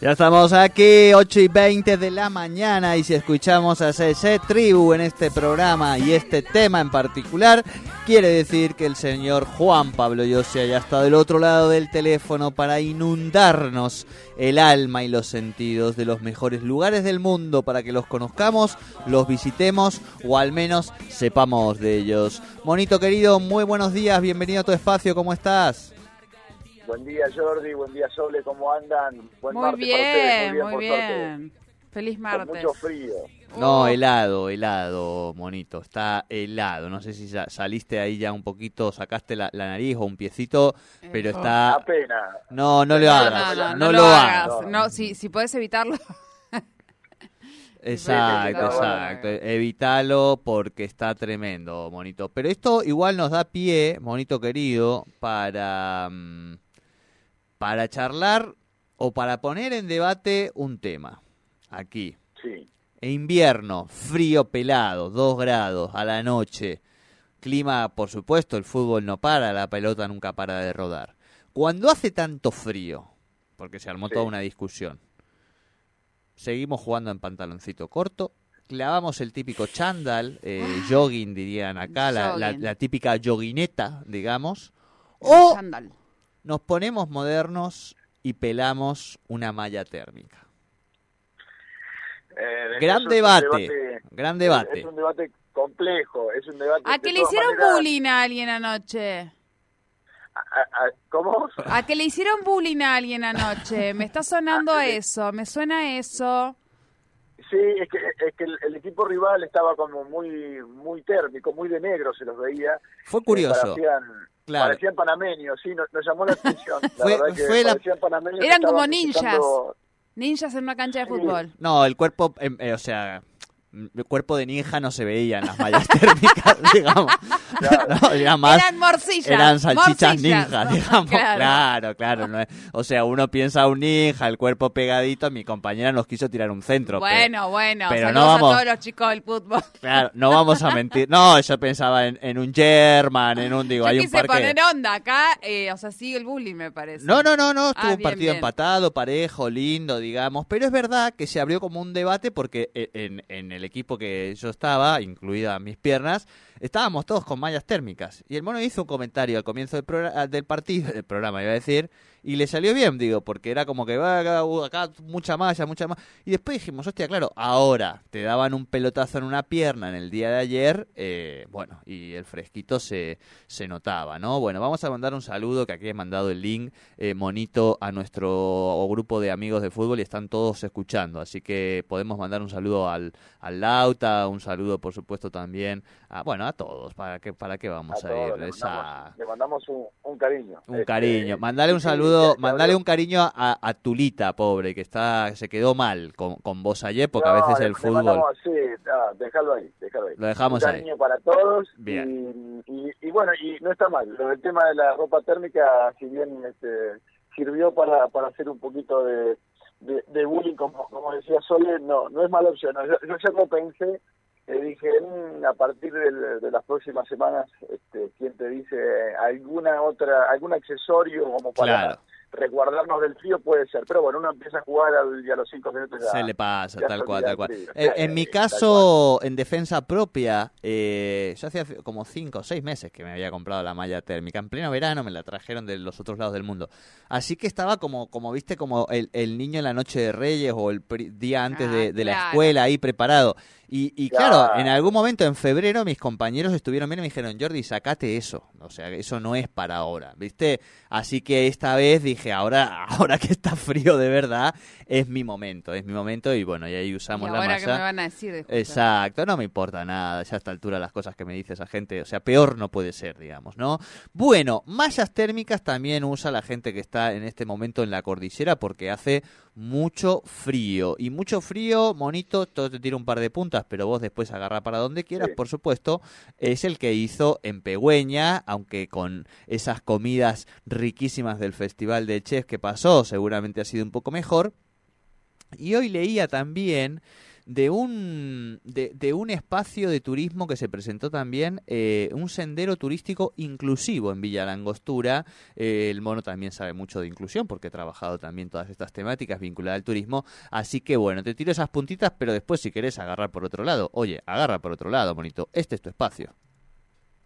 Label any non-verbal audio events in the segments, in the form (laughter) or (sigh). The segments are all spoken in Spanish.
Ya estamos aquí, 8 y 20 de la mañana, y si escuchamos a CC Tribu en este programa y este tema en particular, quiere decir que el señor Juan Pablo Yosia ya está del otro lado del teléfono para inundarnos el alma y los sentidos de los mejores lugares del mundo para que los conozcamos, los visitemos o al menos sepamos de ellos. Monito querido, muy buenos días, bienvenido a tu espacio, ¿cómo estás? Buen día Jordi, buen día Sole, ¿cómo andan? Buen muy, martes bien, para ustedes, muy por bien. Feliz martes. Con mucho frío. No, helado, helado, monito. Está helado. No sé si ya saliste ahí ya un poquito, sacaste la, la nariz o un piecito, pero está... Apenas. No, no lo hagas. no, no, no no lo lo hagas. hagas. No, si, si puedes evitarlo. (laughs) Exacto, exacto. Evítalo porque está tremendo, monito. Pero esto igual nos da pie, monito querido, para, mm, para charlar o para poner en debate un tema. Aquí. Sí. E invierno, frío pelado, 2 grados a la noche. Clima, por supuesto, el fútbol no para, la pelota nunca para de rodar. Cuando hace tanto frío, porque se armó Sí. toda una discusión, seguimos jugando en pantaloncito corto, clavamos el típico chándal, eh, jogging dirían acá, la, la- Jogging. la típica joguineta, digamos, o Chándal. Nos ponemos modernos y pelamos una malla térmica. Eh, Gran debate, gran debate. Es un debate complejo, es un debate... ¿A de que le hicieron maneras- bullying a alguien anoche? a- a- ¿Cómo? ¿A que le hicieron bullying a alguien anoche? Me está sonando Ah, eso, me suena eso. Sí, es que, es que el, el equipo rival estaba como muy muy térmico, muy de negro se los veía. Fue Eh, curioso. Parecían, Claro. parecían panameños, sí, nos, nos llamó la atención. La Fue- verdad que fue la- parecían panameños que Eran como ninjas. visitando- Ninjas en una cancha de Sí. fútbol. No, el cuerpo, em, eh, o sea, el cuerpo de ninja no se veía en las mallas (laughs) térmicas, (laughs) digamos. Claro. No, era más, Eran morcillas. eran salchichas morcillas. ninjas, digamos. (laughs) Claro. Claro, claro. no es- o sea, uno piensa un ninja, el cuerpo pegadito, mi compañera nos quiso tirar un centro. pero- Bueno, bueno, pero no vamos- a todos los chicos del fútbol. claro, no vamos a mentir. No, yo pensaba en, en un German, en un, digo, Yo hay un quise parque... poner onda acá, eh, o sea, sigue el bullying, me parece. No, no, no, no, estuvo Ah, un bien, partido bien. empatado, parejo, lindo, digamos, pero es verdad que se abrió como un debate porque e- en, en el equipo que yo estaba, incluidas mis piernas, estábamos todos con mallas térmicas. Y el mono hizo un comentario al comienzo del, del partido, del programa, iba a decir, y le salió bien, digo, porque era como que "Ah, acá, uh, acá mucha malla, mucha malla. Y después dijimos, hostia, claro, ahora te daban un pelotazo en una pierna en el día de ayer, eh, bueno, y el fresquito se, se notaba, ¿no? Bueno, vamos a mandar un saludo, que aquí he mandado el link, eh, monito, a nuestro grupo de amigos de fútbol y están todos escuchando, así que podemos mandar un saludo al, al Lauta, un saludo, por supuesto, también a, bueno, a todos, ¿para qué, para qué vamos a, a todos, ir? le mandamos, le mandamos un, un cariño. un Este, cariño. Mandale un saludo, mandale un cariño a, a Tulita, pobre, que está se quedó mal con, con vos ayer, porque a No, veces el fútbol... mandamos- sí, ah, déjalo ahí, déjalo ahí. Lo dejamos un ahí. cariño para todos. Bien. Y, y- y bueno, y no está mal. Lo del tema de la ropa térmica, si bien este, sirvió para, para hacer un poquito de, de, de bullying, como, como decía Sole, no, no es mala opción. No, Yo, yo ya lo pensé, eh, dije, "Mm, a partir del- de las próximas semanas, este, ¿quién te dice alguna otra, algún accesorio como para Claro. resguardarnos del frío? Puede ser. Pero bueno, uno empieza a jugar al- y a los cinco minutos ya... Se le pasa, ya tal se cual, olvida tal cual. Eh, en mi caso, en defensa propia, eh, yo hacía como cinco o seis meses que me había comprado la malla térmica. En pleno verano me la trajeron de los otros lados del mundo. Así que estaba como, como viste, como el, el niño en la noche de Reyes o el pri- día antes Ah, de, de la escuela ahí preparado. Y, y claro, Claro. en algún momento en febrero mis compañeros estuvieron bien y me dijeron, Jordi, sacate eso. O sea, eso no es para ahora, ¿viste? Así que esta vez dije, ahora, (laughs) ahora que está frío de verdad, es mi momento, es mi momento y bueno, y ahí ¿Y usamos la ahora malla. qué me van a decir? Exacto, no me importa nada, ya a esta altura las cosas que me dice esa gente, o sea, peor no puede ser, digamos, ¿no? Bueno, mallas térmicas también usa la gente que está en este momento en la cordillera porque hace mucho frío. Y mucho frío, monito, todo te tira un par de puntas, pero vos después agarra para donde quieras, Sí. por supuesto, es el que hizo en Pegüeña, aunque con esas comidas riquísimas del Festival de Chef que pasó, seguramente ha sido un poco mejor. Y hoy leía también de un, de, un espacio de turismo que se presentó también, eh, un sendero turístico inclusivo en Villa Langostura. Eh, el mono también sabe mucho de inclusión porque ha trabajado también todas estas temáticas vinculadas al turismo. Así que bueno, te tiro esas puntitas, pero después si querés agarrar por otro lado, oye, agarra por otro lado, monito. Este es tu espacio.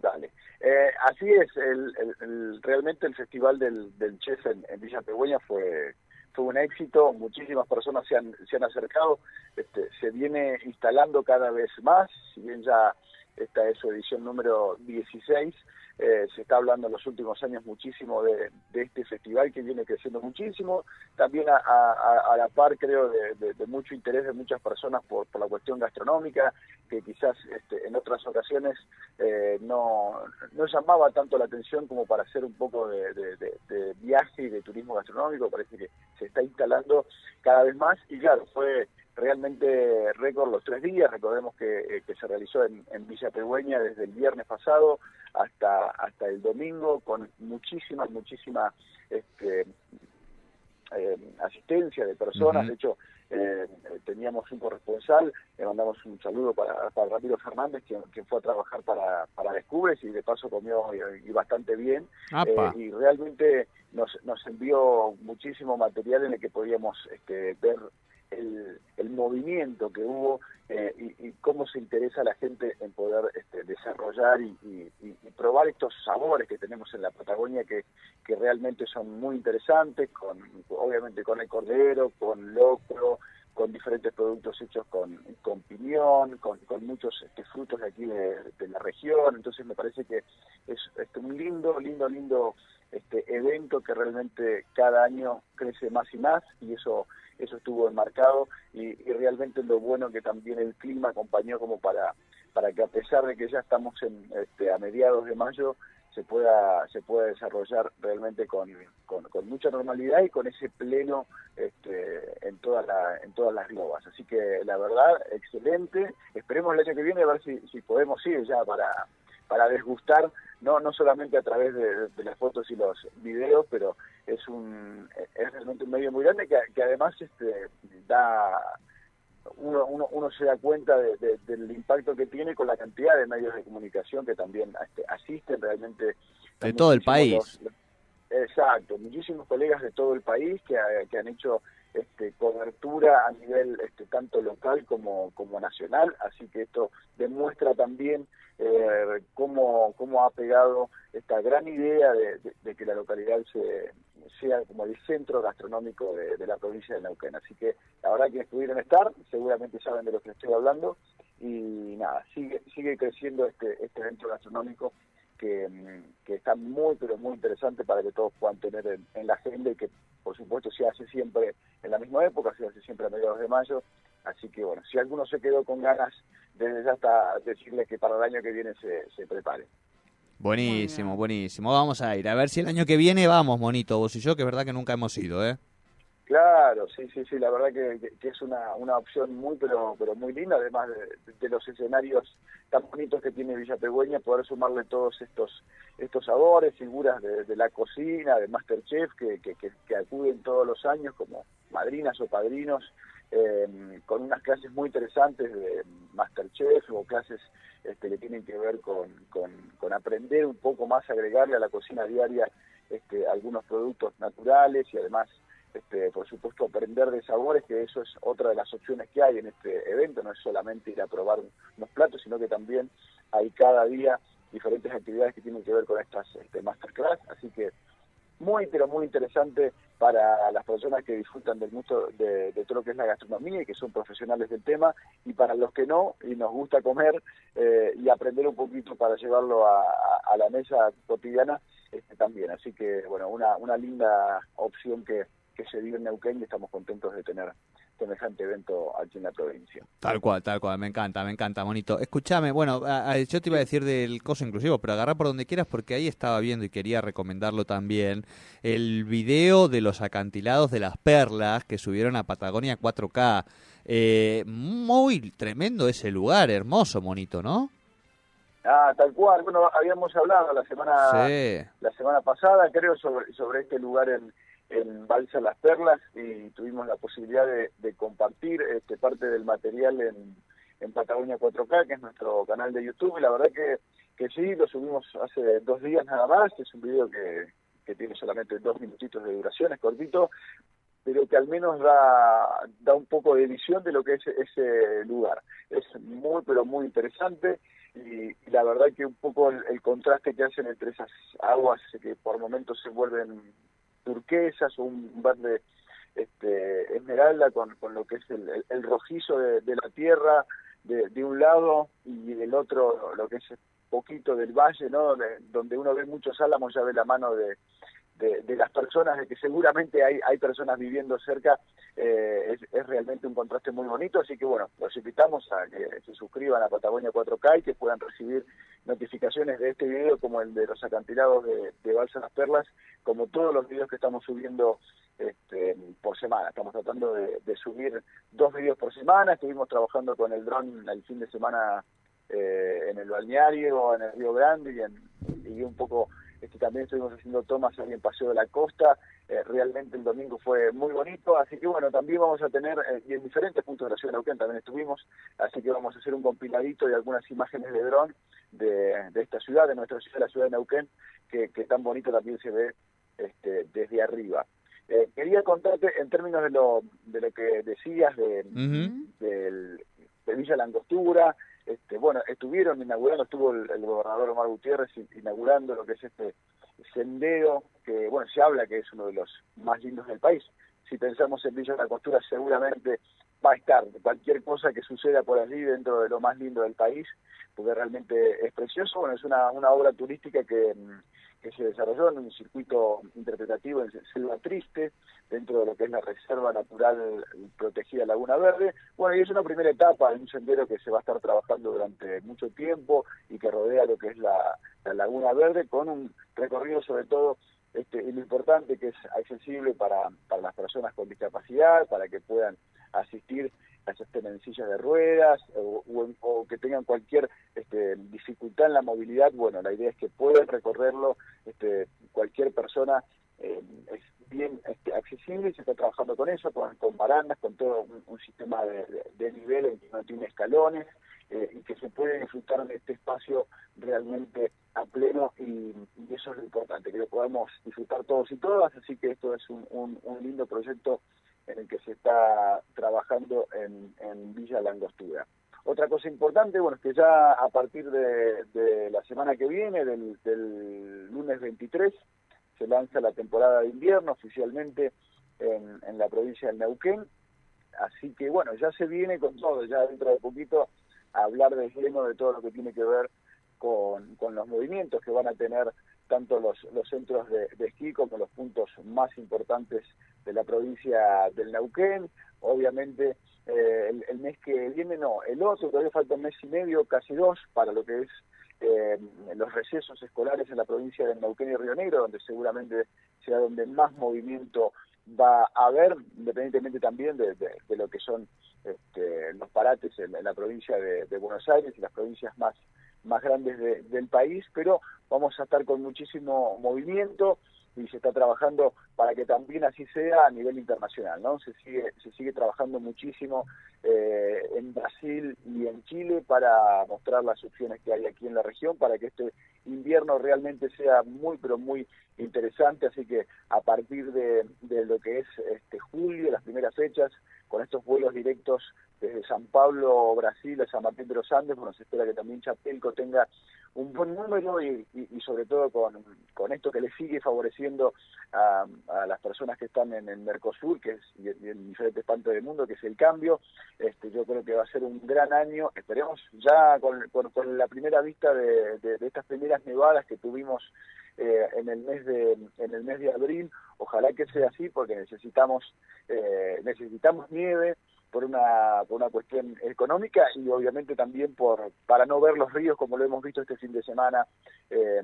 Dale. Eh, así es, el, el- realmente el Festival del, del Chef en, en Villa Pegüeña fue, fue un éxito, muchísimas personas se han, se han acercado, este, se viene instalando cada vez más, si bien ya esta es su edición número 16, eh, se está hablando en los últimos años muchísimo de, este festival que viene creciendo muchísimo, también a, a- a la par creo de, mucho interés de muchas personas por, la cuestión gastronómica, que quizás este, en otras ocasiones eh, no, no llamaba tanto la atención como para hacer un poco de viaje y de turismo gastronómico, parece que se está instalando cada vez más. Y claro, fue realmente récord los tres días, recordemos que, eh, que se realizó en, en Villa Pegüeña desde el viernes pasado hasta, hasta el domingo con muchísima, muchísima este, eh, asistencia de personas, de hecho eh, eh, teníamos un corresponsal, le mandamos un saludo para, para Ramiro Fernández, quien, quien fue a trabajar para, para Descubres y de paso comió y, y bastante bien, eh, y realmente nos, nos envió muchísimo material en el que podíamos este, ver el, el movimiento que hubo eh, y, cómo se interesa la gente en poder este, desarrollar y, y- probar estos sabores que tenemos en la Patagonia que, que realmente son muy interesantes, con obviamente con el cordero, con locro, con diferentes productos hechos con, con piñón, con, con muchos este, frutos de aquí de, de la región, entonces me parece que es este, un lindo, lindo, lindo este evento que realmente cada año crece más y más y eso eso estuvo enmarcado y, y realmente lo bueno que también el clima acompañó como para para que a pesar de que ya estamos en, este, a mediados de mayo se pueda se pueda desarrollar realmente con, con, mucha normalidad y con ese pleno este, en todas la, en todas las globas. Así que la verdad excelente. Esperemos el año que viene a ver si, si podemos ir ya para para desgustar no no solamente a través de, de las fotos y los videos pero es un es realmente un medio muy grande que, que además este da uno, uno, uno se da cuenta de- de- del impacto que tiene con la cantidad de medios de comunicación que también este, asisten realmente De todo el país. los- exacto muchísimos colegas de todo el país que, ha- que han hecho este, cobertura a nivel este, tanto local como, como nacional, así que esto demuestra también eh, cómo, cómo ha pegado esta gran idea de, que la localidad se, sea como el centro gastronómico de, de la provincia de Neuquén. Así que la verdad que pudieron estar, seguramente saben de lo que estoy hablando, y nada, sigue, sigue creciendo este, este evento gastronómico que, mm, que está muy, pero muy interesante para que todos puedan tener en, en la agenda y que, por supuesto, se hace siempre en la misma época, se hace siempre a mediados de mayo. Así que, bueno, si alguno se quedó con ganas, desde ya hasta decirle que para el año que viene se, se prepare. Buenísimo, buenísimo. Vamos a ir. A ver si el año que viene vamos, monito, vos y yo, que es verdad que nunca hemos ido, ¿eh? Claro, sí, sí, sí, la verdad que, es una, una opción muy, pero pero muy linda, además de, los escenarios tan bonitos que tiene Villa Pegüeña, poder sumarle todos estos estos sabores, figuras de, la cocina, de Masterchef, que, que, que, que acuden todos los años como madrinas o padrinos, eh, con unas clases muy interesantes de Masterchef o clases este, que tienen que ver con, con, con aprender un poco más, agregarle a la cocina diaria este, algunos productos naturales y además este, por supuesto aprender de sabores, que eso es otra de las opciones que hay en este evento, no es solamente ir a probar unos platos, sino que también hay cada día diferentes actividades que tienen que ver con estas este, masterclass, así que muy pero muy interesante para las personas que disfrutan del gusto de, todo lo que es la gastronomía y que son profesionales del tema. Y para los que no y nos gusta comer eh, y aprender un poquito para llevarlo a, a- a la mesa cotidiana este, también. Así que bueno una, una linda opción que, que se vive en Neuquén y estamos contentos de tener semejante evento aquí en la provincia. Tal cual, tal cual, me encanta, me encanta, bonito. Escúchame, bueno, yo te iba a decir del coso inclusivo, pero agarra por donde quieras porque ahí estaba viendo y quería recomendarlo también, el video de los acantilados de las perlas que subieron a Patagonia 4K. Eh, muy tremendo ese lugar, hermoso, bonito, ¿no? Ah, tal cual. Bueno, habíamos hablado la semana la semana pasada, creo, sobre, sobre este lugar en, en Balsa Las Perlas y tuvimos la posibilidad de, compartir este, parte del material en, en Patagonia 4K, que es nuestro canal de YouTube, y la verdad que, que sí, lo subimos hace dos días nada más, es un video que, que tiene solamente dos minutitos de duración, es cortito, pero que al menos da, da un poco de visión de lo que es ese lugar. Es muy, pero muy interesante y, la verdad que un poco el, el, contraste que hacen entre esas aguas que por momentos se vuelven turquesas o un verde este, esmeralda con, con lo que es el, el, rojizo de, la tierra de, de, un lado y del otro lo que es poquito del valle, ¿no? donde uno ve muchos álamos, ya ve la mano de, de, las personas, de que seguramente hay, hay personas viviendo cerca, eh, es, realmente un contraste muy bonito, así que bueno, los invitamos a que se suscriban a Patagonia 4K y que puedan recibir notificaciones de este video como el de los acantilados de, de Balsa Las Perlas, como todos los videos que estamos subiendo este, por semana. Estamos tratando de, subir dos videos por semana, estuvimos trabajando con el dron el fin de semana eh, en el balneario, en el Río Grande y, en, y un poco este, también estuvimos haciendo tomas ahí en Paseo de la Costa, eh, realmente el domingo fue muy bonito, así que bueno, también vamos a tener, eh, y en diferentes puntos de la ciudad de Neuquén también estuvimos, así que vamos a hacer un compiladito de algunas imágenes de dron de, de esta ciudad, de nuestra ciudad, la ciudad de Neuquén, que, que tan bonito también se ve este, desde arriba. Eh, quería contarte en términos de lo, de lo que decías de, de Villa Langostura, este, bueno, estuvieron inaugurando, estuvo el, gobernador Omar Gutiérrez inaugurando lo que es este sendero, que bueno, se habla que es uno de los más lindos del país. Si pensamos en Villa de la Costura, seguramente va a estar cualquier cosa que suceda por allí dentro de lo más lindo del país, porque realmente es precioso. Bueno, es una, una obra turística que, que se desarrolló en un circuito interpretativo en Selva Triste, dentro de lo que es la Reserva Natural Protegida Laguna Verde. Bueno, y es una primera etapa en un sendero que se va a estar trabajando durante mucho tiempo y que rodea lo que es la, Laguna Verde, con un recorrido sobre todo este, lo importante que es accesible para, para las personas con discapacidad, para que puedan asistir a estén en sillas de ruedas o, o, que tengan cualquier este, dificultad en la movilidad, bueno, la idea es que puedan recorrerlo este, cualquier persona eh, es bien este, accesible y se está trabajando con eso, con, con barandas, con todo un, sistema de, de, nivel en que no tiene escalones eh, y que se puede disfrutar de este espacio realmente a pleno y, eso es lo importante, que lo podamos disfrutar todos y todas, así que esto es un, un lindo proyecto en el que se está trabajando en, en Villa Langostura. Otra cosa importante, bueno, es que ya a partir de, la semana que viene, del, del, lunes 23, se lanza la temporada de invierno oficialmente en, en la provincia del Neuquén. Así que bueno, ya se viene con todo, ya dentro de poquito hablar de lleno de todo lo que tiene que ver con, con los movimientos que van a tener tanto los, los centros de, esquí como los puntos más importantes de la provincia del Neuquén. Obviamente eh, el, mes que viene, no, el otro, todavía falta un mes y medio, casi dos, para lo que es eh, los recesos escolares en la provincia del Neuquén y Río Negro, donde seguramente sea donde más movimiento va a haber, independientemente también de, lo que son este, los parates en, la provincia de, de Buenos Aires y las provincias más más grandes del país, pero vamos a estar con muchísimo movimiento y se está trabajando para que también así sea a nivel internacional, ¿no? Se sigue, se sigue trabajando muchísimo eh, en Brasil y en Chile para mostrar las opciones que hay aquí en la región, para que este invierno realmente sea muy, pero muy interesante, así que a partir de, lo que es este julio, las primeras fechas, con estos vuelos directos desde San Pablo, Brasil, a San Martín de los Andes, bueno, se espera que también Chapelco tenga un buen número y, sobre todo con, con, esto que le sigue favoreciendo a, a, las personas que están en el Mercosur, que es y, en diferentes partes del mundo, que es el cambio. Este, yo creo que va a ser un gran año. Esperemos ya con, con, la primera vista de, estas primeras nevadas que tuvimos eh, en el mes de en el mes de abril. Ojalá que sea así porque necesitamos eh, necesitamos nieve por una por una cuestión económica y obviamente también por para no ver los ríos como lo hemos visto este fin de semana eh,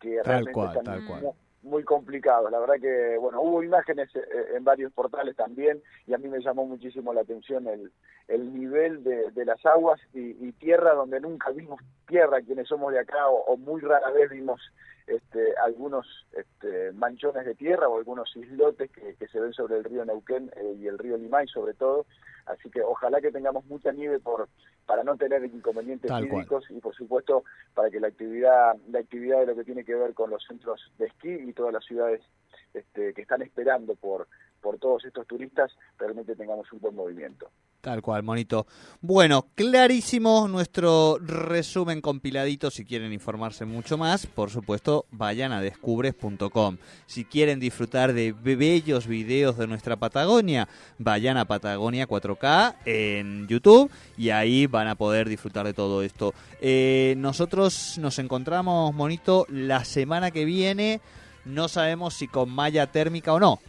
que realmente están muy complicados. La verdad que, bueno, hubo imágenes eh, en varios portales también y a mí me llamó muchísimo la atención el, el nivel de, de las aguas y, tierra donde nunca vimos tierra quienes somos de acá o, muy rara vez vimos este, algunos este, manchones de tierra o algunos islotes que, que se ven sobre el río Neuquén eh, y el río Limay sobre todo. Así que ojalá que tengamos mucha nieve por para no tener inconvenientes físicos y por supuesto para que la actividad la actividad de lo que tiene que ver con los centros de esquí y todas las ciudades este, que están esperando por por todos estos turistas realmente tengamos un buen movimiento. Tal cual, monito. Bueno, clarísimo nuestro resumen compiladito. Si quieren informarse mucho más, por supuesto, vayan a descubres.com. Si quieren disfrutar de bellos videos de nuestra Patagonia, vayan a Patagonia 4K en YouTube y ahí van a poder disfrutar de todo esto. Eh, nosotros nos encontramos, monito, la semana que viene. No sabemos si con malla térmica o no.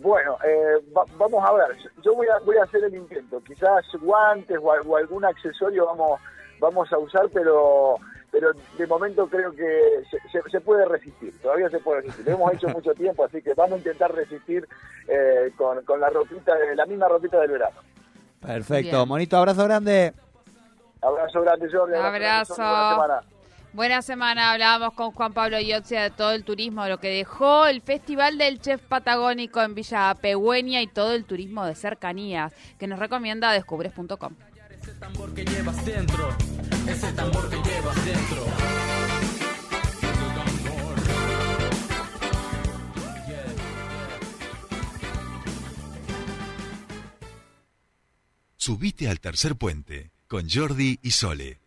Bueno, eh, vamos a ver. Yo voy a, voy a hacer el intento. Quizás guantes o, algún accesorio vamos, vamos a usar, pero pero de momento creo que se, puede resistir, todavía se puede resistir. Lo hemos hecho mucho tiempo, así que vamos a intentar resistir eh, con, con, la ropita, la misma ropita del verano. Perfecto, monito, abrazo grande. Abrazo grande, Jordi. Abrazo. abrazo. Buena semana, hablábamos con Juan Pablo Iotzia de todo el turismo, lo que dejó el Festival del Chef Patagónico en Villa Pegüeña y todo el turismo de cercanías, que nos recomienda descubres.com. Ese tambor que llevas dentro, ese tambor que llevas dentro. Subite al tercer puente con Jordi y Sole.